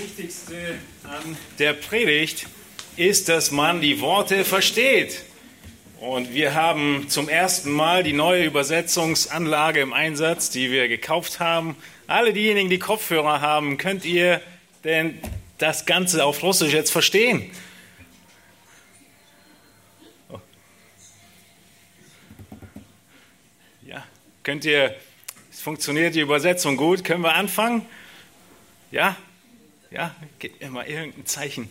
Wichtigste an der Predigt ist, dass man die Worte versteht. Und wir haben zum ersten Mal die neue Übersetzungsanlage im Einsatz, die wir gekauft haben. Alle diejenigen, die Kopfhörer haben, könnt ihr denn das Ganze auf Russisch jetzt verstehen? Ja, könnt ihr, es funktioniert die Übersetzung gut, können wir anfangen? Ja? Ja, gebt mir mal irgendein Zeichen.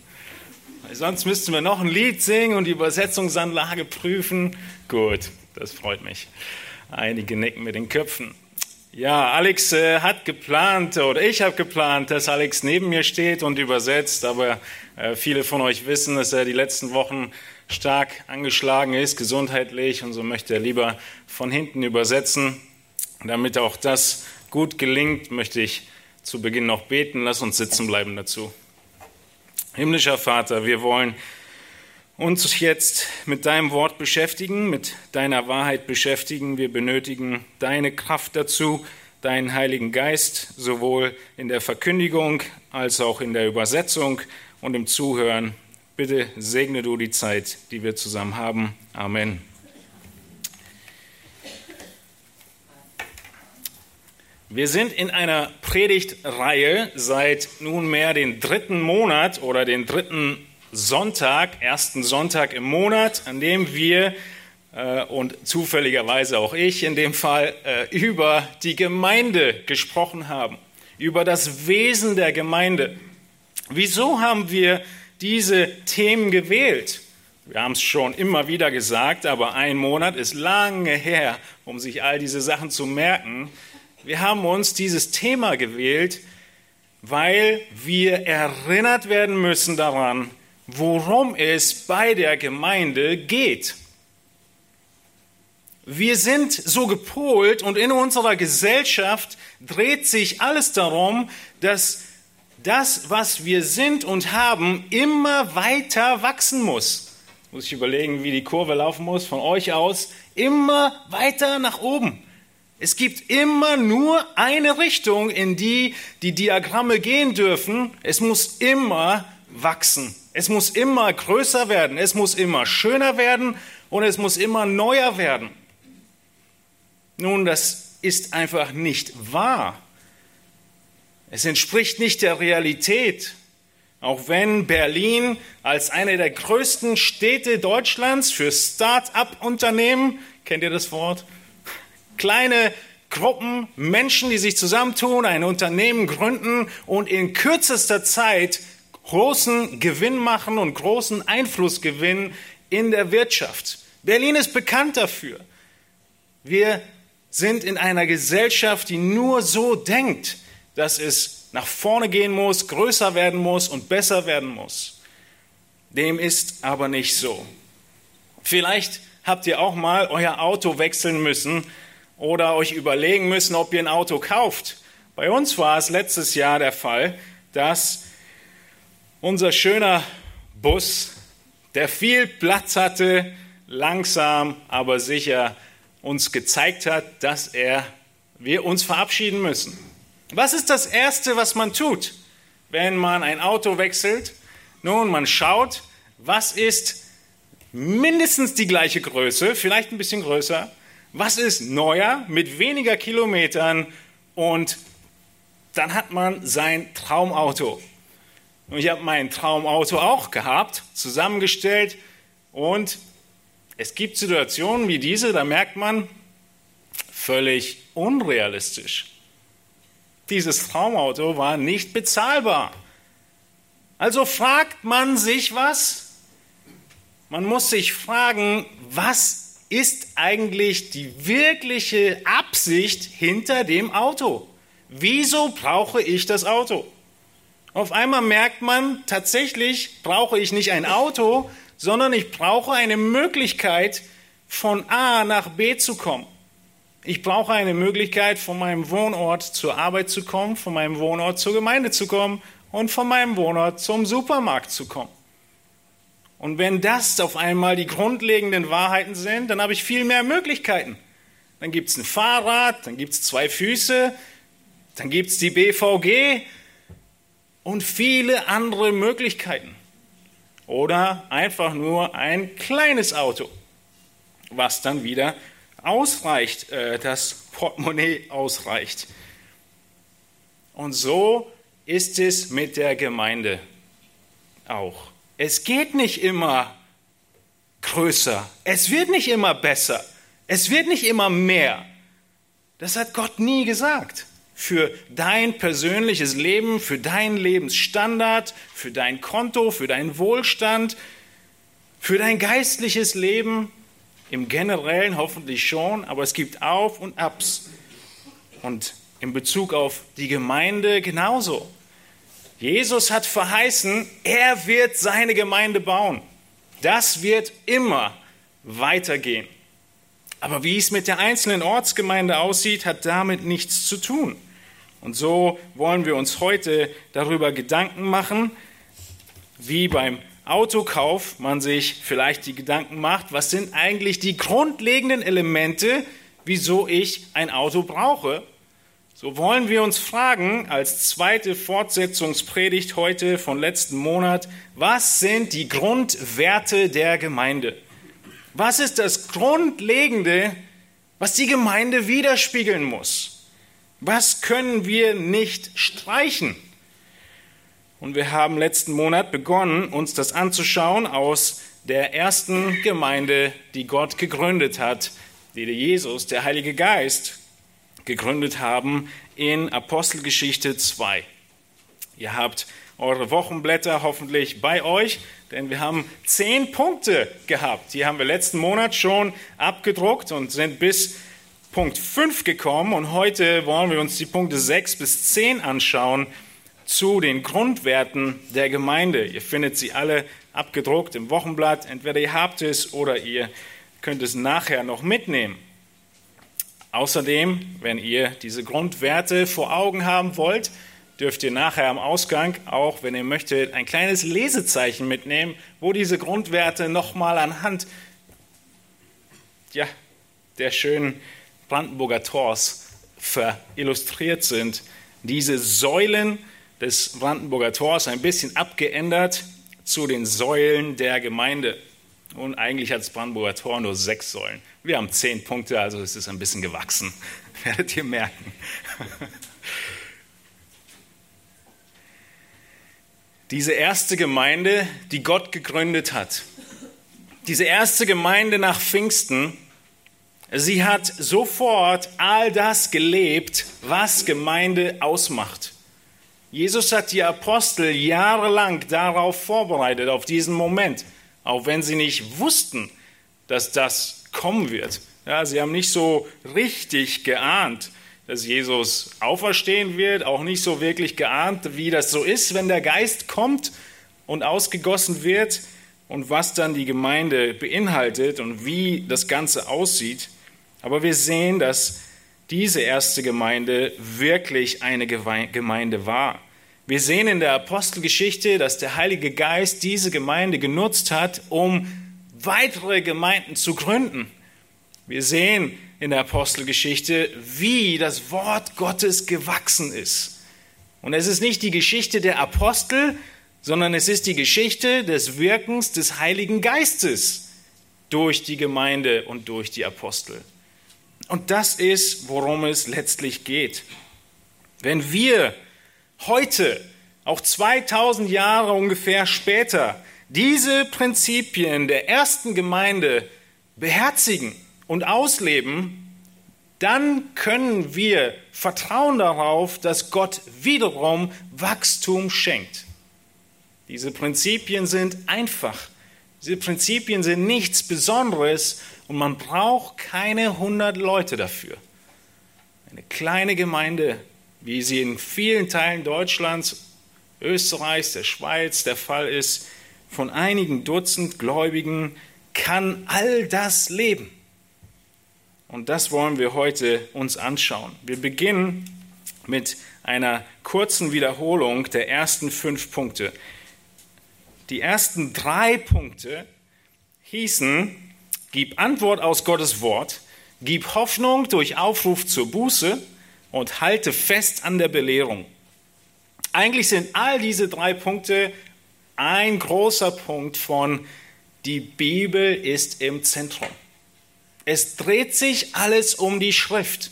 Weil sonst müssten wir noch ein Lied singen und die Übersetzungsanlage prüfen. Gut, das freut mich. Einige nicken mit den Köpfen. Ja, Alex äh, hat geplant, oder ich habe geplant, dass Alex neben mir steht und übersetzt, aber äh, viele von euch wissen, dass er die letzten Wochen stark angeschlagen ist, gesundheitlich, und so möchte er lieber von hinten übersetzen. Damit auch das gut gelingt, möchte ich zu Beginn noch beten. Lass uns sitzen bleiben dazu. Himmlischer Vater, wir wollen uns jetzt mit deinem Wort beschäftigen, mit deiner Wahrheit beschäftigen. Wir benötigen deine Kraft dazu, deinen Heiligen Geist, sowohl in der Verkündigung als auch in der Übersetzung und im Zuhören. Bitte segne du die Zeit, die wir zusammen haben. Amen. Wir sind in einer Predigtreihe seit nunmehr den dritten Monat oder den dritten Sonntag, ersten Sonntag im Monat, an dem wir äh, und zufälligerweise auch ich in dem Fall äh, über die Gemeinde gesprochen haben, über das Wesen der Gemeinde. Wieso haben wir diese Themen gewählt? Wir haben es schon immer wieder gesagt, aber ein Monat ist lange her, um sich all diese Sachen zu merken. Wir haben uns dieses Thema gewählt, weil wir erinnert werden müssen daran, worum es bei der Gemeinde geht. Wir sind so gepolt und in unserer Gesellschaft dreht sich alles darum, dass das, was wir sind und haben, immer weiter wachsen muss. Muss ich überlegen, wie die Kurve laufen muss von euch aus. Immer weiter nach oben. Es gibt immer nur eine Richtung, in die die Diagramme gehen dürfen. Es muss immer wachsen. Es muss immer größer werden. Es muss immer schöner werden und es muss immer neuer werden. Nun, das ist einfach nicht wahr. Es entspricht nicht der Realität. Auch wenn Berlin als eine der größten Städte Deutschlands für Start-up-Unternehmen, kennt ihr das Wort? Kleine Gruppen, Menschen, die sich zusammentun, ein Unternehmen gründen und in kürzester Zeit großen Gewinn machen und großen Einfluss gewinnen in der Wirtschaft. Berlin ist bekannt dafür. Wir sind in einer Gesellschaft, die nur so denkt, dass es nach vorne gehen muss, größer werden muss und besser werden muss. Dem ist aber nicht so. Vielleicht habt ihr auch mal euer Auto wechseln müssen, oder euch überlegen müssen, ob ihr ein Auto kauft. Bei uns war es letztes Jahr der Fall, dass unser schöner Bus, der viel Platz hatte, langsam aber sicher uns gezeigt hat, dass er, wir uns verabschieden müssen. Was ist das Erste, was man tut, wenn man ein Auto wechselt? Nun, man schaut, was ist mindestens die gleiche Größe, vielleicht ein bisschen größer, was ist neuer mit weniger Kilometern und dann hat man sein Traumauto. Und ich habe mein Traumauto auch gehabt, zusammengestellt und es gibt Situationen wie diese, da merkt man, völlig unrealistisch. Dieses Traumauto war nicht bezahlbar. Also fragt man sich was? Man muss sich fragen, was ist eigentlich die wirkliche Absicht hinter dem Auto? Wieso brauche ich das Auto? Auf einmal merkt man, tatsächlich brauche ich nicht ein Auto, sondern ich brauche eine Möglichkeit, von A nach B zu kommen. Ich brauche eine Möglichkeit, von meinem Wohnort zur Arbeit zu kommen, von meinem Wohnort zur Gemeinde zu kommen und von meinem Wohnort zum Supermarkt zu kommen. Und wenn das auf einmal die grundlegenden Wahrheiten sind, dann habe ich viel mehr Möglichkeiten. Dann gibt es ein Fahrrad, dann gibt es zwei Füße, dann gibt es die BVG und viele andere Möglichkeiten. Oder einfach nur ein kleines Auto, was dann wieder ausreicht, äh, das Portemonnaie ausreicht. Und so ist es mit der Gemeinde auch. Es geht nicht immer größer, es wird nicht immer besser, es wird nicht immer mehr. Das hat Gott nie gesagt. Für dein persönliches Leben, für deinen Lebensstandard, für dein Konto, für deinen Wohlstand, für dein geistliches Leben, im generellen hoffentlich schon, aber es gibt Auf und Abs. Und in Bezug auf die Gemeinde genauso. Jesus hat verheißen, er wird seine Gemeinde bauen. Das wird immer weitergehen. Aber wie es mit der einzelnen Ortsgemeinde aussieht, hat damit nichts zu tun. Und so wollen wir uns heute darüber Gedanken machen, wie beim Autokauf man sich vielleicht die Gedanken macht, was sind eigentlich die grundlegenden Elemente, wieso ich ein Auto brauche. So wollen wir uns fragen, als zweite Fortsetzungspredigt heute von letzten Monat, was sind die Grundwerte der Gemeinde? Was ist das Grundlegende, was die Gemeinde widerspiegeln muss? Was können wir nicht streichen? Und wir haben letzten Monat begonnen, uns das anzuschauen aus der ersten Gemeinde, die Gott gegründet hat, die Jesus, der Heilige Geist, gegründet haben in Apostelgeschichte 2. Ihr habt eure Wochenblätter hoffentlich bei euch, denn wir haben zehn Punkte gehabt. Die haben wir letzten Monat schon abgedruckt und sind bis Punkt 5 gekommen. Und heute wollen wir uns die Punkte 6 bis 10 anschauen zu den Grundwerten der Gemeinde. Ihr findet sie alle abgedruckt im Wochenblatt. Entweder ihr habt es oder ihr könnt es nachher noch mitnehmen. Außerdem, wenn ihr diese Grundwerte vor Augen haben wollt, dürft ihr nachher am Ausgang auch, wenn ihr möchtet, ein kleines Lesezeichen mitnehmen, wo diese Grundwerte nochmal anhand ja, der schönen Brandenburger Tors verillustriert sind. Diese Säulen des Brandenburger Tors ein bisschen abgeändert zu den Säulen der Gemeinde. Und eigentlich hat das Brandenburger Tor nur sechs Säulen. Wir haben zehn Punkte, also es ist ein bisschen gewachsen. Werdet ihr merken. Diese erste Gemeinde, die Gott gegründet hat, diese erste Gemeinde nach Pfingsten, sie hat sofort all das gelebt, was Gemeinde ausmacht. Jesus hat die Apostel jahrelang darauf vorbereitet, auf diesen Moment, auch wenn sie nicht wussten, dass das kommen wird. Ja, sie haben nicht so richtig geahnt, dass Jesus auferstehen wird, auch nicht so wirklich geahnt, wie das so ist, wenn der Geist kommt und ausgegossen wird und was dann die Gemeinde beinhaltet und wie das Ganze aussieht. Aber wir sehen, dass diese erste Gemeinde wirklich eine Gemeinde war. Wir sehen in der Apostelgeschichte, dass der Heilige Geist diese Gemeinde genutzt hat, um weitere Gemeinden zu gründen. Wir sehen in der Apostelgeschichte, wie das Wort Gottes gewachsen ist. Und es ist nicht die Geschichte der Apostel, sondern es ist die Geschichte des Wirkens des Heiligen Geistes durch die Gemeinde und durch die Apostel. Und das ist, worum es letztlich geht. Wenn wir heute, auch 2000 Jahre ungefähr später, diese Prinzipien der ersten Gemeinde beherzigen und ausleben, dann können wir vertrauen darauf, dass Gott wiederum Wachstum schenkt. Diese Prinzipien sind einfach. Diese Prinzipien sind nichts Besonderes und man braucht keine 100 Leute dafür. Eine kleine Gemeinde, wie sie in vielen Teilen Deutschlands, Österreichs, der Schweiz der Fall ist, von einigen Dutzend Gläubigen, kann all das leben. Und das wollen wir heute uns anschauen. Wir beginnen mit einer kurzen Wiederholung der ersten fünf Punkte. Die ersten drei Punkte hießen, Gib Antwort aus Gottes Wort, gib Hoffnung durch Aufruf zur Buße und halte fest an der Belehrung. Eigentlich sind all diese drei Punkte ein großer Punkt von die Bibel ist im Zentrum. Es dreht sich alles um die Schrift.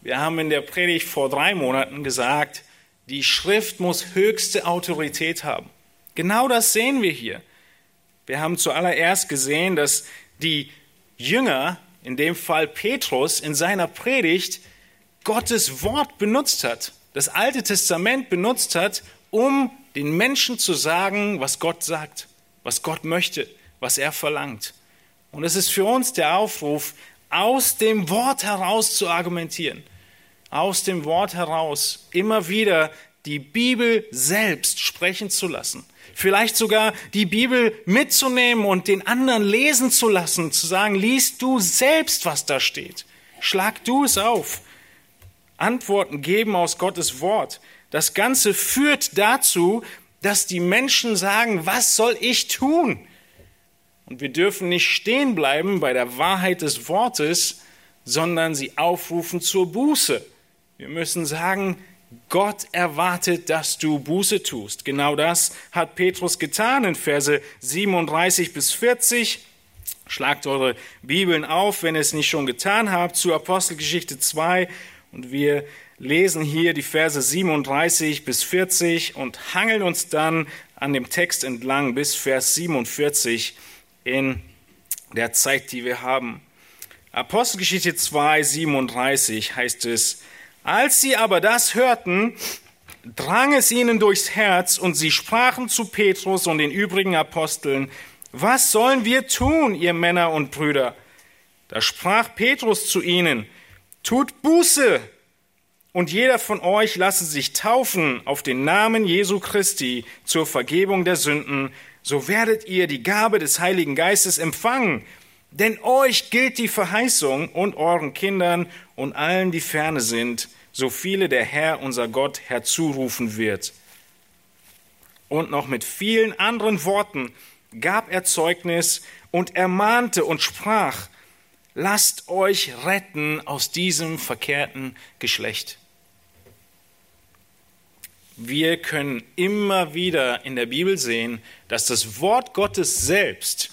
Wir haben in der Predigt vor drei Monaten gesagt, die Schrift muss höchste Autorität haben. Genau das sehen wir hier. Wir haben zuallererst gesehen, dass die Jünger, in dem Fall Petrus, in seiner Predigt Gottes Wort benutzt hat, das Alte Testament benutzt hat, um den Menschen zu sagen, was Gott sagt, was Gott möchte, was er verlangt. Und es ist für uns der Aufruf, aus dem Wort heraus zu argumentieren, aus dem Wort heraus immer wieder die Bibel selbst sprechen zu lassen, vielleicht sogar die Bibel mitzunehmen und den anderen lesen zu lassen, zu sagen, liest du selbst, was da steht, schlag du es auf, Antworten geben aus Gottes Wort. Das Ganze führt dazu, dass die Menschen sagen, was soll ich tun? Und wir dürfen nicht stehen bleiben bei der Wahrheit des Wortes, sondern sie aufrufen zur Buße. Wir müssen sagen, Gott erwartet, dass du Buße tust. Genau das hat Petrus getan in Verse 37 bis 40. Schlagt eure Bibeln auf, wenn ihr es nicht schon getan habt, zu Apostelgeschichte 2. Und wir lesen hier die Verse 37 bis 40 und hangeln uns dann an dem Text entlang bis Vers 47 in der Zeit, die wir haben. Apostelgeschichte 2, 37 heißt es, als sie aber das hörten, drang es ihnen durchs Herz und sie sprachen zu Petrus und den übrigen Aposteln, was sollen wir tun, ihr Männer und Brüder? Da sprach Petrus zu ihnen, tut Buße und jeder von euch lasse sich taufen auf den Namen Jesu Christi zur Vergebung der Sünden, so werdet ihr die Gabe des Heiligen Geistes empfangen. Denn euch gilt die Verheißung und euren Kindern und allen, die ferne sind, so viele der Herr, unser Gott, herzurufen wird. Und noch mit vielen anderen Worten gab er Zeugnis und ermahnte und sprach, lasst euch retten aus diesem verkehrten Geschlecht. Wir können immer wieder in der Bibel sehen, dass das Wort Gottes selbst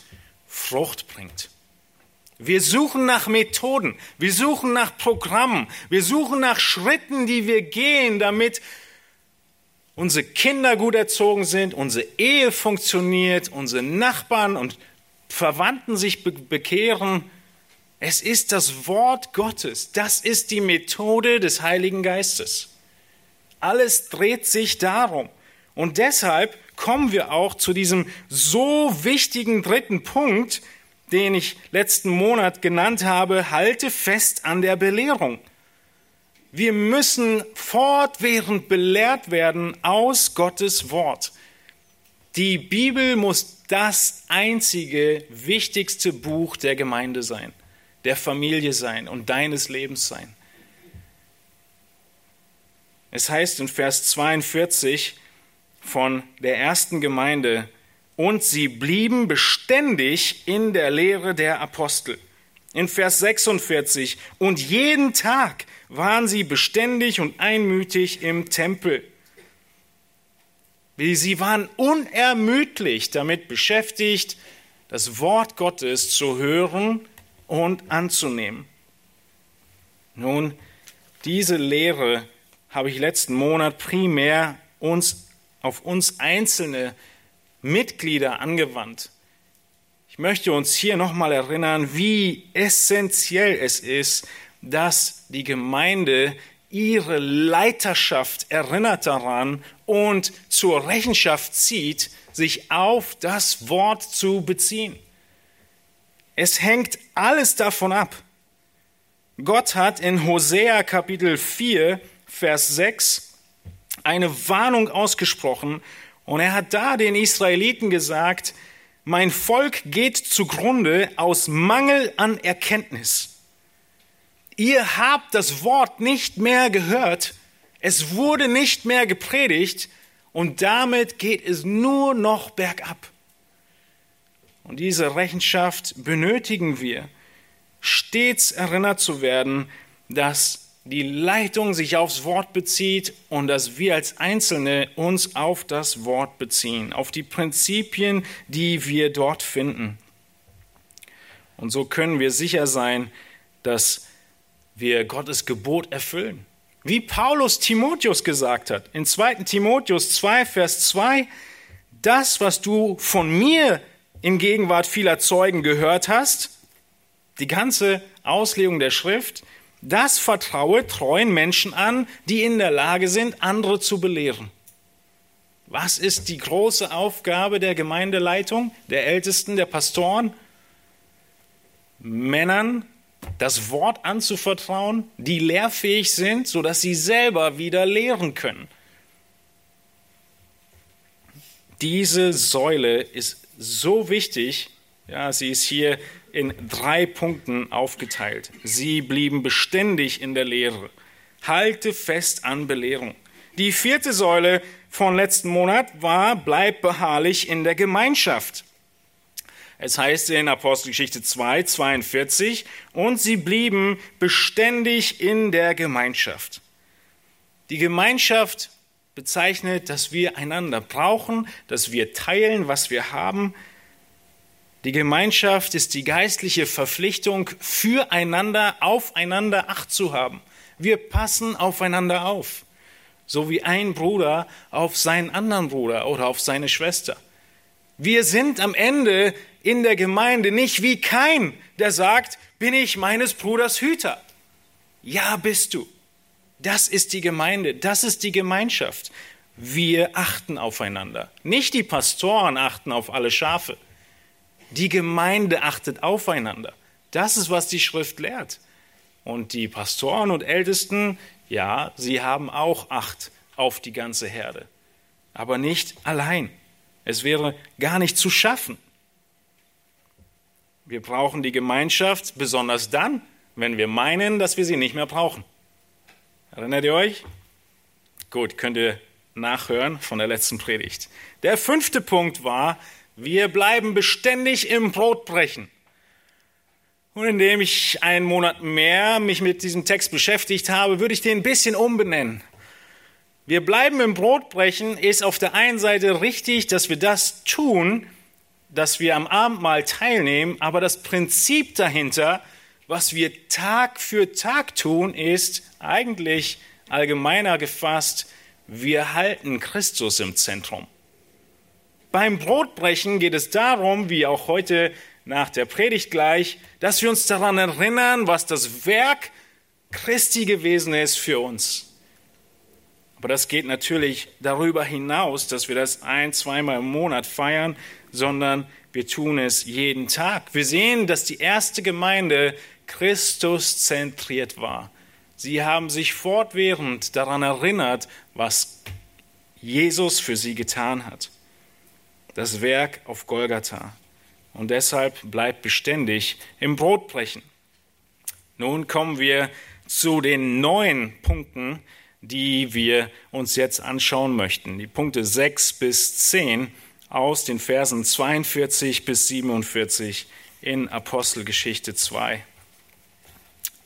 Frucht bringt. Wir suchen nach Methoden, wir suchen nach Programmen, wir suchen nach Schritten, die wir gehen, damit unsere Kinder gut erzogen sind, unsere Ehe funktioniert, unsere Nachbarn und Verwandten sich bekehren. Es ist das Wort Gottes, das ist die Methode des Heiligen Geistes. Alles dreht sich darum. Und deshalb kommen wir auch zu diesem so wichtigen dritten Punkt, den ich letzten Monat genannt habe, halte fest an der Belehrung. Wir müssen fortwährend belehrt werden aus Gottes Wort. Die Bibel muss das einzige wichtigste Buch der Gemeinde sein, der Familie sein und deines Lebens sein. Es heißt in Vers 42 von der ersten Gemeinde, und sie blieben beständig in der Lehre der Apostel. In Vers 46, und jeden Tag waren sie beständig und einmütig im Tempel. Sie waren unermüdlich damit beschäftigt, das Wort Gottes zu hören und anzunehmen. Nun, diese Lehre habe ich letzten Monat primär uns auf uns einzelne Mitglieder angewandt. Ich möchte uns hier nochmal erinnern, wie essentiell es ist, dass die Gemeinde ihre Leiterschaft erinnert daran und zur Rechenschaft zieht, sich auf das Wort zu beziehen. Es hängt alles davon ab. Gott hat in Hosea Kapitel 4, Vers 6 eine Warnung ausgesprochen und er hat da den Israeliten gesagt, mein Volk geht zugrunde aus Mangel an Erkenntnis. Ihr habt das Wort nicht mehr gehört, es wurde nicht mehr gepredigt und damit geht es nur noch bergab. Und diese Rechenschaft benötigen wir, stets erinnert zu werden, dass die Leitung sich aufs Wort bezieht und dass wir als Einzelne uns auf das Wort beziehen, auf die Prinzipien, die wir dort finden. Und so können wir sicher sein, dass wir Gottes Gebot erfüllen. Wie Paulus Timotheus gesagt hat, in 2. Timotheus 2, Vers 2, das, was du von mir in Gegenwart vieler Zeugen gehört hast, die ganze Auslegung der Schrift, das vertraue treuen Menschen an, die in der Lage sind, andere zu belehren. Was ist die große Aufgabe der Gemeindeleitung, der Ältesten, der Pastoren? Männern das Wort anzuvertrauen, die lehrfähig sind, sodass sie selber wieder lehren können. Diese Säule ist so wichtig, ja, sie ist hier in drei Punkten aufgeteilt. Sie blieben beständig in der Lehre. Halte fest an Belehrung. Die vierte Säule von letzten Monat war, bleib beharrlich in der Gemeinschaft. Es heißt in Apostelgeschichte 2, 42, und sie blieben beständig in der Gemeinschaft. Die Gemeinschaft bezeichnet, dass wir einander brauchen, dass wir teilen, was wir haben. Die Gemeinschaft ist die geistliche Verpflichtung, füreinander, aufeinander Acht zu haben. Wir passen aufeinander auf, so wie ein Bruder auf seinen anderen Bruder oder auf seine Schwester. Wir sind am Ende in der Gemeinde nicht wie kein, der sagt, bin ich meines Bruders Hüter. Ja, bist du. Das ist die Gemeinde, das ist die Gemeinschaft. Wir achten aufeinander. Nicht die Pastoren achten auf alle Schafe. Die Gemeinde achtet aufeinander. Das ist, was die Schrift lehrt. Und die Pastoren und Ältesten, ja, sie haben auch Acht auf die ganze Herde. Aber nicht allein. Es wäre gar nicht zu schaffen. Wir brauchen die Gemeinschaft besonders dann, wenn wir meinen, dass wir sie nicht mehr brauchen. Erinnert ihr euch? Gut, könnt ihr nachhören von der letzten Predigt. Der fünfte Punkt war, wir bleiben beständig im Brotbrechen. Und indem ich einen Monat mehr mich mit diesem Text beschäftigt habe, würde ich den ein bisschen umbenennen. Wir bleiben im Brotbrechen ist auf der einen Seite richtig, dass wir das tun, dass wir am Abendmahl teilnehmen, aber das Prinzip dahinter, was wir Tag für Tag tun, ist eigentlich allgemeiner gefasst, wir halten Christus im Zentrum. Beim Brotbrechen geht es darum, wie auch heute nach der Predigt gleich, dass wir uns daran erinnern, was das Werk Christi gewesen ist für uns. Aber das geht natürlich darüber hinaus, dass wir das ein, zweimal im Monat feiern, sondern wir tun es jeden Tag. Wir sehen, dass die erste Gemeinde Christus zentriert war. Sie haben sich fortwährend daran erinnert, was Jesus für sie getan hat. Das Werk auf Golgatha. Und deshalb bleibt beständig im Brotbrechen. Nun kommen wir zu den neuen Punkten, die wir uns jetzt anschauen möchten. Die Punkte 6 bis 10 aus den Versen 42 bis 47 in Apostelgeschichte 2.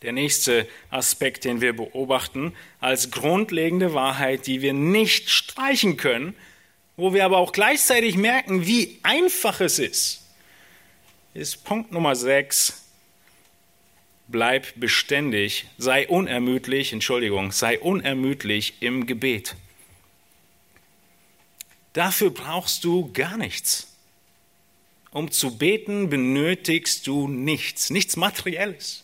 Der nächste Aspekt, den wir beobachten, als grundlegende Wahrheit, die wir nicht streichen können, wo wir aber auch gleichzeitig merken, wie einfach es ist, ist Punkt Nummer 6. Bleib beständig, sei unermüdlich, Entschuldigung, sei unermüdlich im Gebet. Dafür brauchst du gar nichts. Um zu beten benötigst du nichts, nichts Materielles.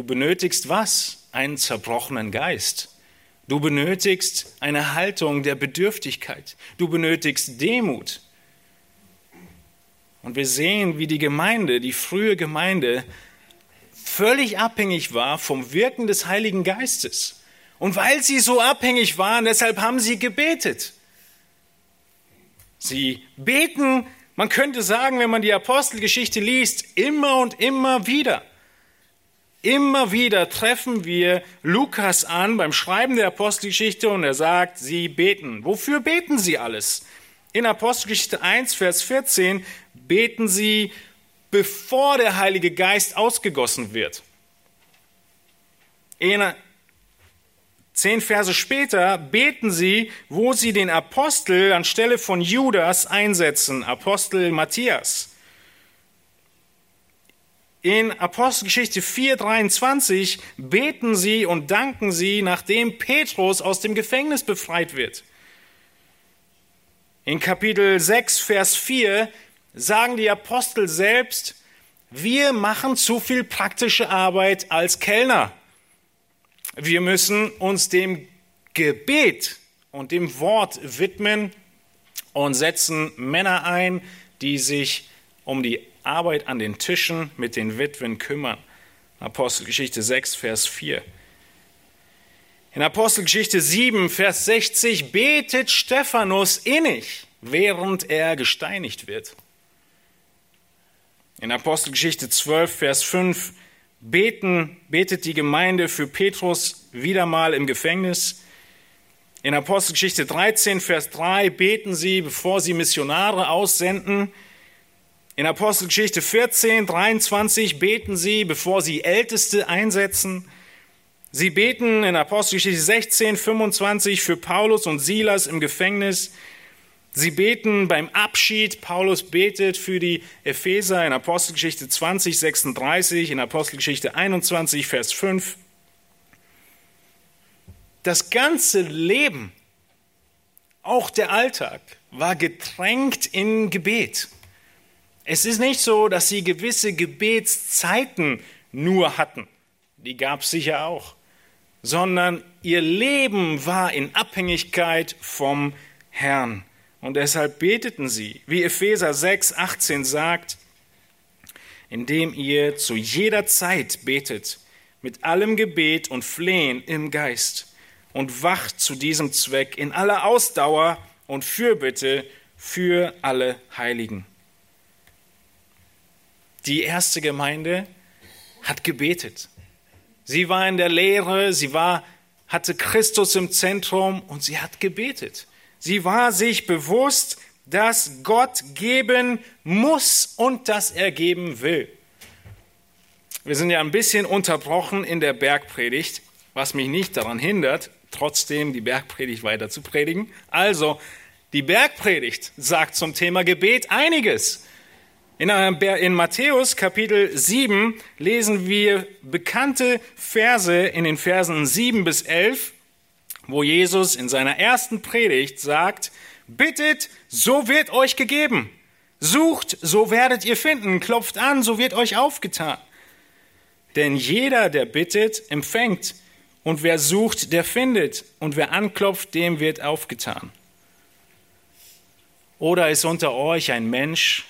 Du benötigst was? Einen zerbrochenen Geist. Du benötigst eine Haltung der Bedürftigkeit. Du benötigst Demut. Und wir sehen, wie die Gemeinde, die frühe Gemeinde, völlig abhängig war vom Wirken des Heiligen Geistes. Und weil sie so abhängig waren, deshalb haben sie gebetet. Sie beten, man könnte sagen, wenn man die Apostelgeschichte liest, immer und immer wieder. Immer wieder treffen wir Lukas an beim Schreiben der Apostelgeschichte und er sagt, sie beten. Wofür beten sie alles? In Apostelgeschichte 1, Vers 14 beten sie, bevor der Heilige Geist ausgegossen wird. In Zehn Verse später beten sie, wo sie den Apostel anstelle von Judas einsetzen, Apostel Matthias. In Apostelgeschichte 4:23 beten sie und danken sie, nachdem Petrus aus dem Gefängnis befreit wird. In Kapitel 6, Vers 4 sagen die Apostel selbst, wir machen zu viel praktische Arbeit als Kellner. Wir müssen uns dem Gebet und dem Wort widmen und setzen Männer ein, die sich um die Arbeit an den Tischen mit den Witwen kümmern. Apostelgeschichte 6, Vers 4. In Apostelgeschichte 7, Vers 60 betet Stephanus innig, während er gesteinigt wird. In Apostelgeschichte 12, Vers 5 beten, betet die Gemeinde für Petrus wieder mal im Gefängnis. In Apostelgeschichte 13, Vers 3 beten sie, bevor sie Missionare aussenden. In Apostelgeschichte 14, 23 beten sie, bevor sie Älteste einsetzen. Sie beten in Apostelgeschichte 16, 25 für Paulus und Silas im Gefängnis. Sie beten beim Abschied. Paulus betet für die Epheser in Apostelgeschichte 20, 36, in Apostelgeschichte 21, Vers 5. Das ganze Leben, auch der Alltag, war getränkt in Gebet. Es ist nicht so, dass sie gewisse Gebetszeiten nur hatten. Die gab es sicher auch. Sondern ihr Leben war in Abhängigkeit vom Herrn. Und deshalb beteten sie, wie Epheser 6, 18 sagt, indem ihr zu jeder Zeit betet, mit allem Gebet und Flehen im Geist und wacht zu diesem Zweck in aller Ausdauer und Fürbitte für alle Heiligen. Die erste Gemeinde hat gebetet. Sie war in der Lehre, sie war, hatte Christus im Zentrum und sie hat gebetet. Sie war sich bewusst, dass Gott geben muss und dass er geben will. Wir sind ja ein bisschen unterbrochen in der Bergpredigt, was mich nicht daran hindert, trotzdem die Bergpredigt weiter zu predigen. Also, die Bergpredigt sagt zum Thema Gebet einiges. In, in Matthäus Kapitel 7 lesen wir bekannte Verse in den Versen 7 bis 11 wo Jesus in seiner ersten Predigt sagt, bittet, so wird euch gegeben. Sucht, so werdet ihr finden. Klopft an, so wird euch aufgetan. Denn jeder, der bittet, empfängt. Und wer sucht, der findet. Und wer anklopft, dem wird aufgetan. Oder ist unter euch ein Mensch,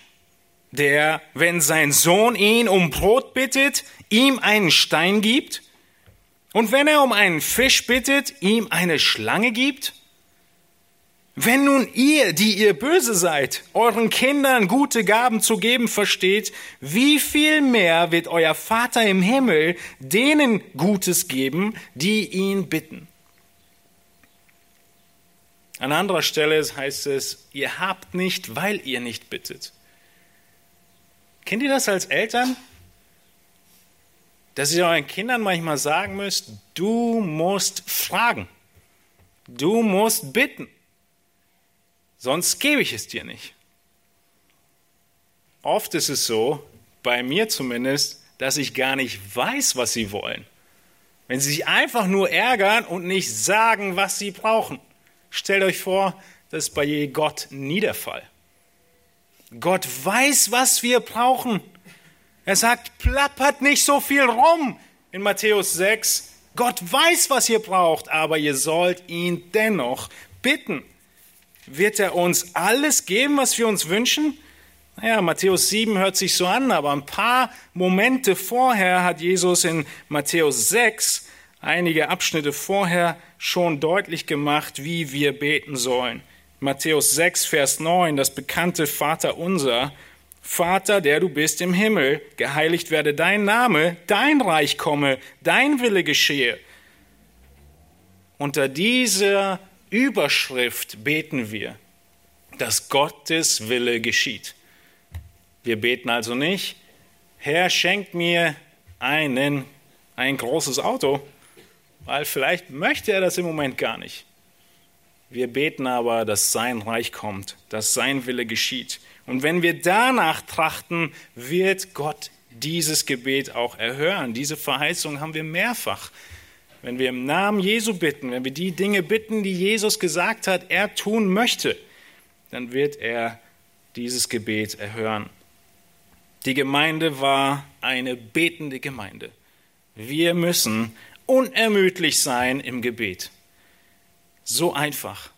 der, wenn sein Sohn ihn um Brot bittet, ihm einen Stein gibt? Und wenn er um einen Fisch bittet, ihm eine Schlange gibt? Wenn nun ihr, die ihr böse seid, euren Kindern gute Gaben zu geben versteht, wie viel mehr wird euer Vater im Himmel denen Gutes geben, die ihn bitten? An anderer Stelle heißt es, ihr habt nicht, weil ihr nicht bittet. Kennt ihr das als Eltern? dass ihr euren Kindern manchmal sagen müsst, du musst fragen, du musst bitten, sonst gebe ich es dir nicht. Oft ist es so, bei mir zumindest, dass ich gar nicht weiß, was sie wollen. Wenn sie sich einfach nur ärgern und nicht sagen, was sie brauchen. Stellt euch vor, das ist bei Gott nie der Fall. Gott weiß, was wir brauchen. Er sagt, plappert nicht so viel rum in Matthäus 6. Gott weiß, was ihr braucht, aber ihr sollt ihn dennoch bitten. Wird er uns alles geben, was wir uns wünschen? Naja, Matthäus 7 hört sich so an, aber ein paar Momente vorher hat Jesus in Matthäus 6, einige Abschnitte vorher, schon deutlich gemacht, wie wir beten sollen. Matthäus 6, Vers 9, das bekannte Vater unser, Vater, der du bist im Himmel, geheiligt werde dein Name, dein Reich komme, dein Wille geschehe. Unter dieser Überschrift beten wir, dass Gottes Wille geschieht. Wir beten also nicht, Herr, schenk mir einen, ein großes Auto, weil vielleicht möchte er das im Moment gar nicht. Wir beten aber, dass sein Reich kommt, dass sein Wille geschieht. Und wenn wir danach trachten, wird Gott dieses Gebet auch erhören. Diese Verheißung haben wir mehrfach. Wenn wir im Namen Jesu bitten, wenn wir die Dinge bitten, die Jesus gesagt hat, er tun möchte, dann wird er dieses Gebet erhören. Die Gemeinde war eine betende Gemeinde. Wir müssen unermüdlich sein im Gebet. So einfach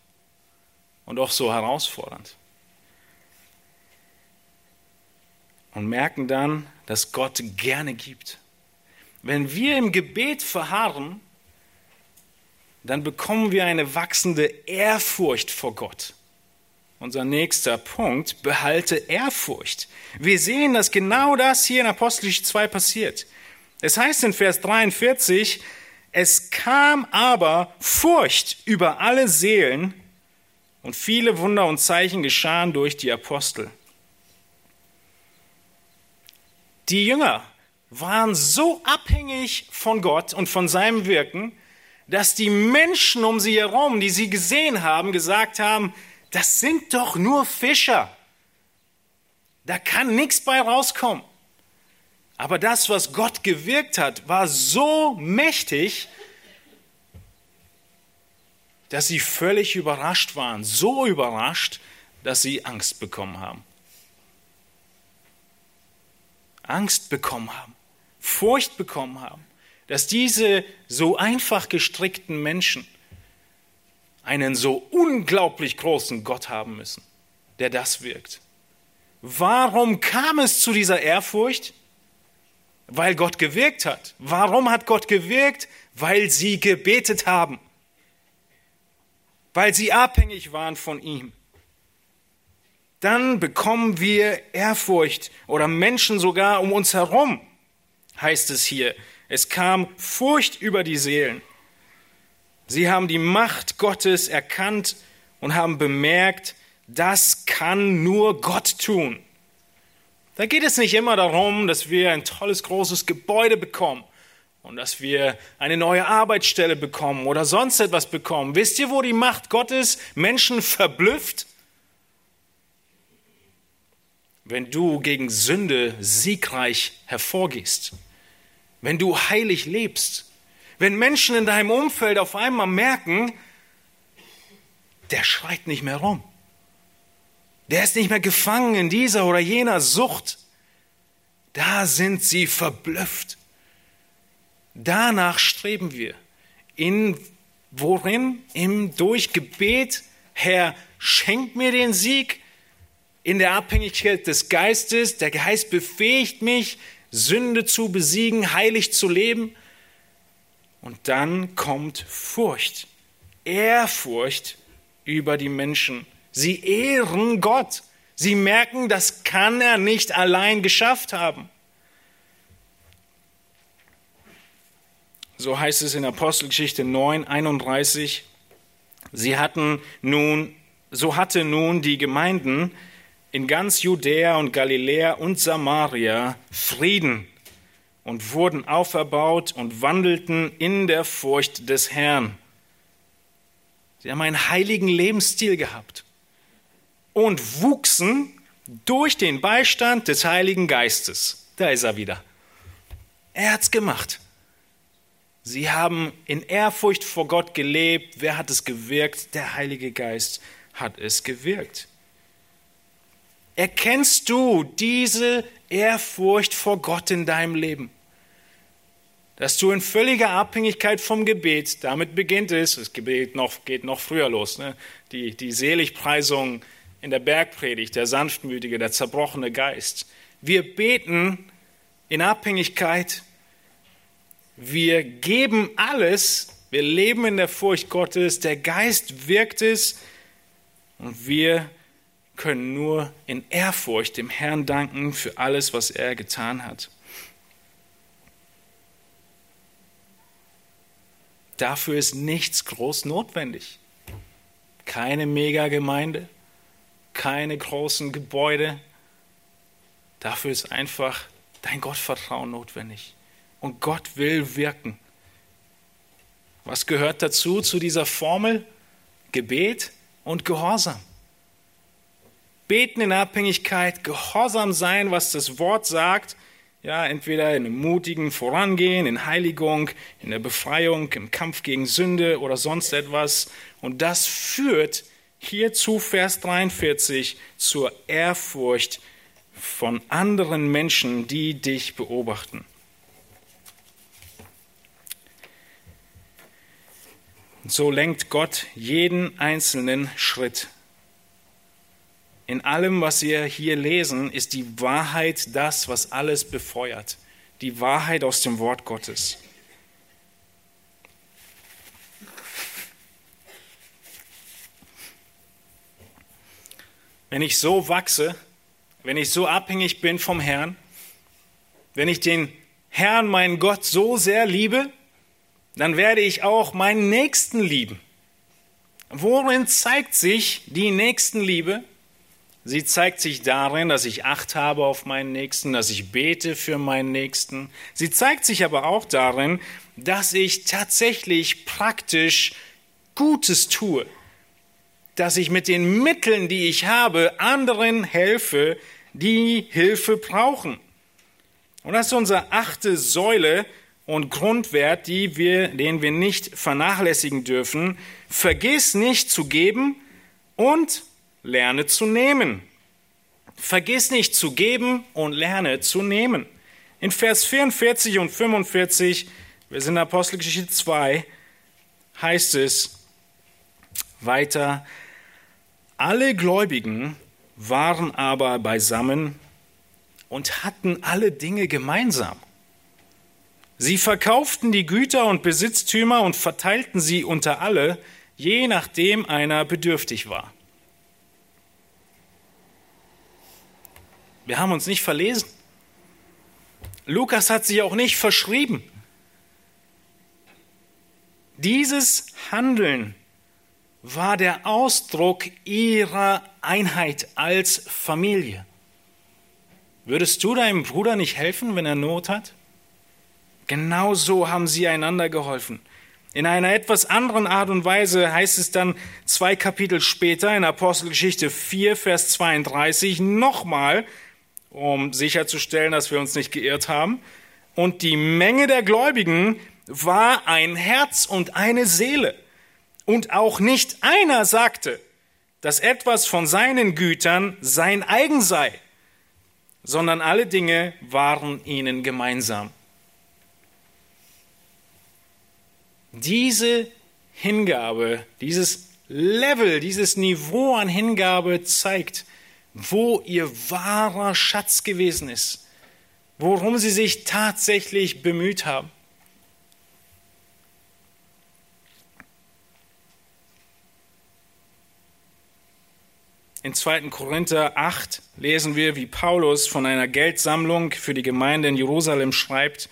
und auch so herausfordernd. Und merken dann, dass Gott gerne gibt. Wenn wir im Gebet verharren, dann bekommen wir eine wachsende Ehrfurcht vor Gott. Unser nächster Punkt, behalte Ehrfurcht. Wir sehen, dass genau das hier in Apostelgeschichte 2 passiert. Es heißt in Vers 43, es kam aber Furcht über alle Seelen und viele Wunder und Zeichen geschahen durch die Apostel. Die Jünger waren so abhängig von Gott und von seinem Wirken, dass die Menschen um sie herum, die sie gesehen haben, gesagt haben, das sind doch nur Fischer. Da kann nichts bei rauskommen. Aber das, was Gott gewirkt hat, war so mächtig, dass sie völlig überrascht waren, so überrascht, dass sie Angst bekommen haben. Angst bekommen haben, Furcht bekommen haben, dass diese so einfach gestrickten Menschen einen so unglaublich großen Gott haben müssen, der das wirkt. Warum kam es zu dieser Ehrfurcht? Weil Gott gewirkt hat. Warum hat Gott gewirkt? Weil sie gebetet haben. Weil sie abhängig waren von ihm. Dann bekommen wir Ehrfurcht oder Menschen sogar um uns herum, heißt es hier. Es kam Furcht über die Seelen. Sie haben die Macht Gottes erkannt und haben bemerkt, das kann nur Gott tun. Da geht es nicht immer darum, dass wir ein tolles, großes Gebäude bekommen und dass wir eine neue Arbeitsstelle bekommen oder sonst etwas bekommen. Wisst ihr, wo die Macht Gottes Menschen verblüfft? Wenn du gegen Sünde siegreich hervorgehst, wenn du heilig lebst, wenn Menschen in deinem Umfeld auf einmal merken, der schreit nicht mehr rum. Der ist nicht mehr gefangen in dieser oder jener Sucht. Da sind sie verblüfft. Danach streben wir. In worin? Im Durchgebet. Herr, schenk mir den Sieg in der Abhängigkeit des Geistes. Der Geist befähigt mich, Sünde zu besiegen, heilig zu leben. Und dann kommt Furcht, Ehrfurcht über die Menschen. Sie ehren Gott. Sie merken, das kann er nicht allein geschafft haben. So heißt es in Apostelgeschichte 9, 31. Sie hatten nun, so hatte nun die Gemeinden in ganz Judäa und Galiläa und Samaria Frieden und wurden auferbaut und wandelten in der Furcht des Herrn. Sie haben einen heiligen Lebensstil gehabt und wuchsen durch den Beistand des Heiligen Geistes. Da ist er wieder. Er hat's gemacht. Sie haben in Ehrfurcht vor Gott gelebt. Wer hat es gewirkt? Der Heilige Geist hat es gewirkt. Erkennst du diese Ehrfurcht vor Gott in deinem Leben? Dass du in völliger Abhängigkeit vom Gebet, damit beginnt es, das Gebet noch, geht noch früher los, ne? die, die Seligpreisung in der Bergpredigt, der sanftmütige, der zerbrochene Geist. Wir beten in Abhängigkeit, wir geben alles, wir leben in der Furcht Gottes, der Geist wirkt es und wir können nur in Ehrfurcht dem Herrn danken für alles, was er getan hat. Dafür ist nichts groß notwendig. Keine Megagemeinde, keine großen Gebäude. Dafür ist einfach dein Gottvertrauen notwendig. Und Gott will wirken. Was gehört dazu, zu dieser Formel? Gebet und Gehorsam. Beten in Abhängigkeit, Gehorsam sein, was das Wort sagt, ja, entweder in einem mutigen Vorangehen, in Heiligung, in der Befreiung, im Kampf gegen Sünde oder sonst etwas. Und das führt hierzu Vers 43 zur Ehrfurcht von anderen Menschen, die dich beobachten. So lenkt Gott jeden einzelnen Schritt. In allem, was wir hier lesen, ist die Wahrheit das, was alles befeuert. Die Wahrheit aus dem Wort Gottes. Wenn ich so wachse, wenn ich so abhängig bin vom Herrn, wenn ich den Herrn, meinen Gott, so sehr liebe, dann werde ich auch meinen Nächsten lieben. Worin zeigt sich die Nächstenliebe? Sie zeigt sich darin, dass ich Acht habe auf meinen Nächsten, dass ich bete für meinen Nächsten. Sie zeigt sich aber auch darin, dass ich tatsächlich praktisch Gutes tue, dass ich mit den Mitteln, die ich habe, anderen helfe, die Hilfe brauchen. Und das ist unsere achte Säule, und Grundwert, die wir, den wir nicht vernachlässigen dürfen. Vergiss nicht zu geben und lerne zu nehmen. Vergiss nicht zu geben und lerne zu nehmen. In Vers 44 und 45, wir sind in Apostelgeschichte 2, heißt es weiter, alle Gläubigen waren aber beisammen und hatten alle Dinge gemeinsam. Sie verkauften die Güter und Besitztümer und verteilten sie unter alle, je nachdem einer bedürftig war. Wir haben uns nicht verlesen. Lukas hat sich auch nicht verschrieben. Dieses Handeln war der Ausdruck ihrer Einheit als Familie. Würdest du deinem Bruder nicht helfen, wenn er Not hat? Genauso haben sie einander geholfen. In einer etwas anderen Art und Weise heißt es dann zwei Kapitel später in Apostelgeschichte 4, Vers 32 nochmal, um sicherzustellen, dass wir uns nicht geirrt haben. Und die Menge der Gläubigen war ein Herz und eine Seele. Und auch nicht einer sagte, dass etwas von seinen Gütern sein eigen sei, sondern alle Dinge waren ihnen gemeinsam. Diese Hingabe, dieses Level, dieses Niveau an Hingabe zeigt, wo ihr wahrer Schatz gewesen ist, worum sie sich tatsächlich bemüht haben. In 2. Korinther 8 lesen wir, wie Paulus von einer Geldsammlung für die Gemeinde in Jerusalem schreibt,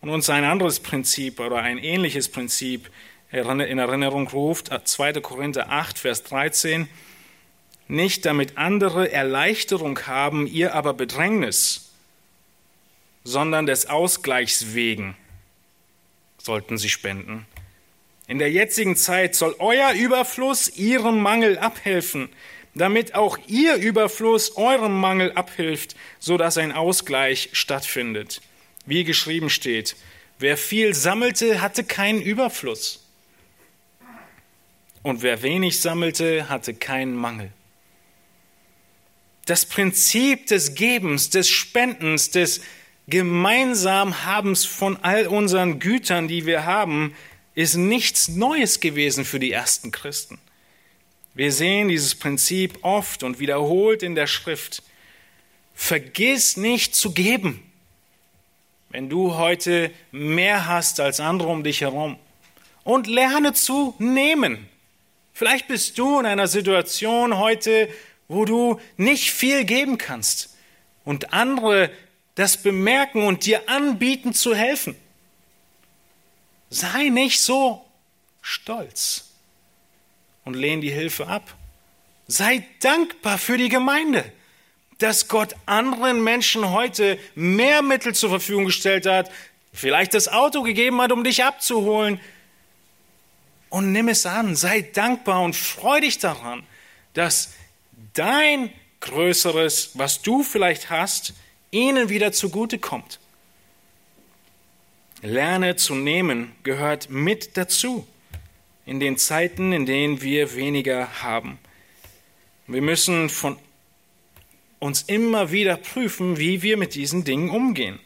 und uns ein anderes Prinzip oder ein ähnliches Prinzip in Erinnerung ruft, 2. Korinther 8, Vers 13, nicht damit andere Erleichterung haben, ihr aber Bedrängnis, sondern des Ausgleichs wegen sollten sie spenden. In der jetzigen Zeit soll euer Überfluss ihrem Mangel abhelfen, damit auch ihr Überfluss eurem Mangel abhilft, so dass ein Ausgleich stattfindet. Wie geschrieben steht, wer viel sammelte, hatte keinen Überfluss. Und wer wenig sammelte, hatte keinen Mangel. Das Prinzip des Gebens, des Spendens, des Gemeinsamhabens von all unseren Gütern, die wir haben, ist nichts Neues gewesen für die ersten Christen. Wir sehen dieses Prinzip oft und wiederholt in der Schrift. Vergiss nicht zu geben wenn du heute mehr hast als andere um dich herum. Und lerne zu nehmen. Vielleicht bist du in einer Situation heute, wo du nicht viel geben kannst und andere das bemerken und dir anbieten zu helfen. Sei nicht so stolz und lehn die Hilfe ab. Sei dankbar für die Gemeinde dass Gott anderen Menschen heute mehr Mittel zur Verfügung gestellt hat, vielleicht das Auto gegeben hat, um dich abzuholen. und nimm es an. Sei dankbar und freu dich daran, dass dein Größeres, was du vielleicht hast, ihnen wieder zugute kommt. Lerne zu nehmen gehört mit dazu in den Zeiten, in denen wir weniger haben. Wir müssen von uns immer wieder prüfen, wie wir mit diesen Dingen umgehen.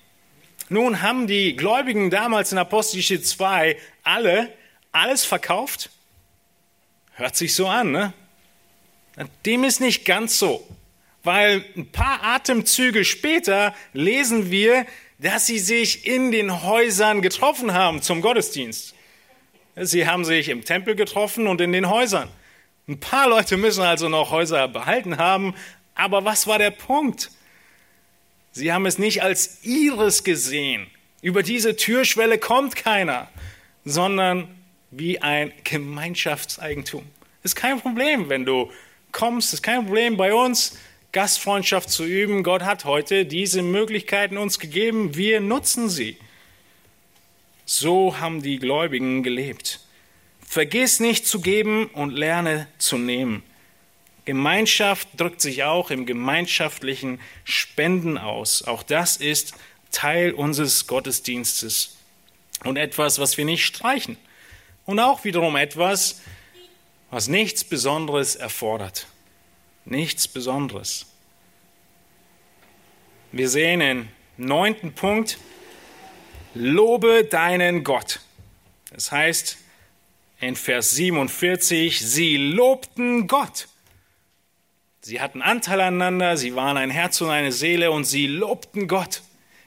Nun haben die Gläubigen damals in Apostelgeschichte 2 alle alles verkauft. Hört sich so an, ne? Dem ist nicht ganz so, weil ein paar Atemzüge später lesen wir, dass sie sich in den Häusern getroffen haben zum Gottesdienst. Sie haben sich im Tempel getroffen und in den Häusern. Ein paar Leute müssen also noch Häuser behalten haben, aber was war der Punkt? Sie haben es nicht als ihres gesehen. Über diese Türschwelle kommt keiner, sondern wie ein Gemeinschaftseigentum. Ist kein Problem, wenn du kommst, ist kein Problem bei uns, Gastfreundschaft zu üben. Gott hat heute diese Möglichkeiten uns gegeben, wir nutzen sie. So haben die Gläubigen gelebt. Vergiss nicht zu geben und lerne zu nehmen. Gemeinschaft drückt sich auch im gemeinschaftlichen Spenden aus. Auch das ist Teil unseres Gottesdienstes und etwas, was wir nicht streichen. Und auch wiederum etwas, was nichts Besonderes erfordert. Nichts Besonderes. Wir sehen im neunten Punkt, lobe deinen Gott. Das heißt in Vers 47, sie lobten Gott. Sie hatten Anteil aneinander, sie waren ein Herz und eine Seele und sie lobten Gott.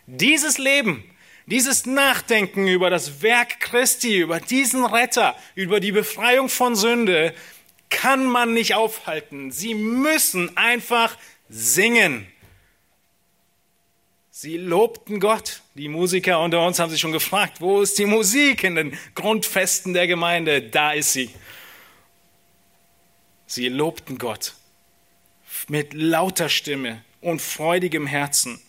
Dieses Leben, dieses Nachdenken über das Werk Christi, über diesen Retter, über die Befreiung von Sünde, kann man nicht aufhalten. Sie müssen einfach singen. Sie lobten Gott. Die Musiker unter uns haben sich schon gefragt, wo ist die Musik in den Grundfesten der Gemeinde? Da ist sie. Sie lobten Gott mit lauter Stimme und freudigem Herzen.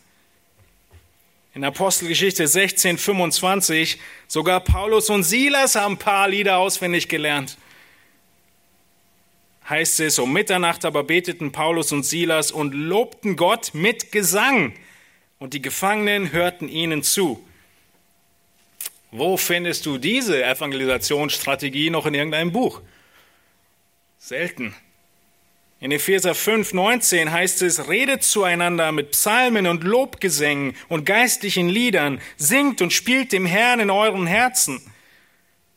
In Apostelgeschichte 16, 25, sogar Paulus und Silas haben ein paar Lieder auswendig gelernt. Heißt es, um Mitternacht aber beteten Paulus und Silas und lobten Gott mit Gesang. Und die Gefangenen hörten ihnen zu. Wo findest du diese Evangelisationsstrategie noch in irgendeinem Buch? Selten. In Epheser 5, 19 heißt es, redet zueinander mit Psalmen und Lobgesängen und geistlichen Liedern, singt und spielt dem Herrn in euren Herzen.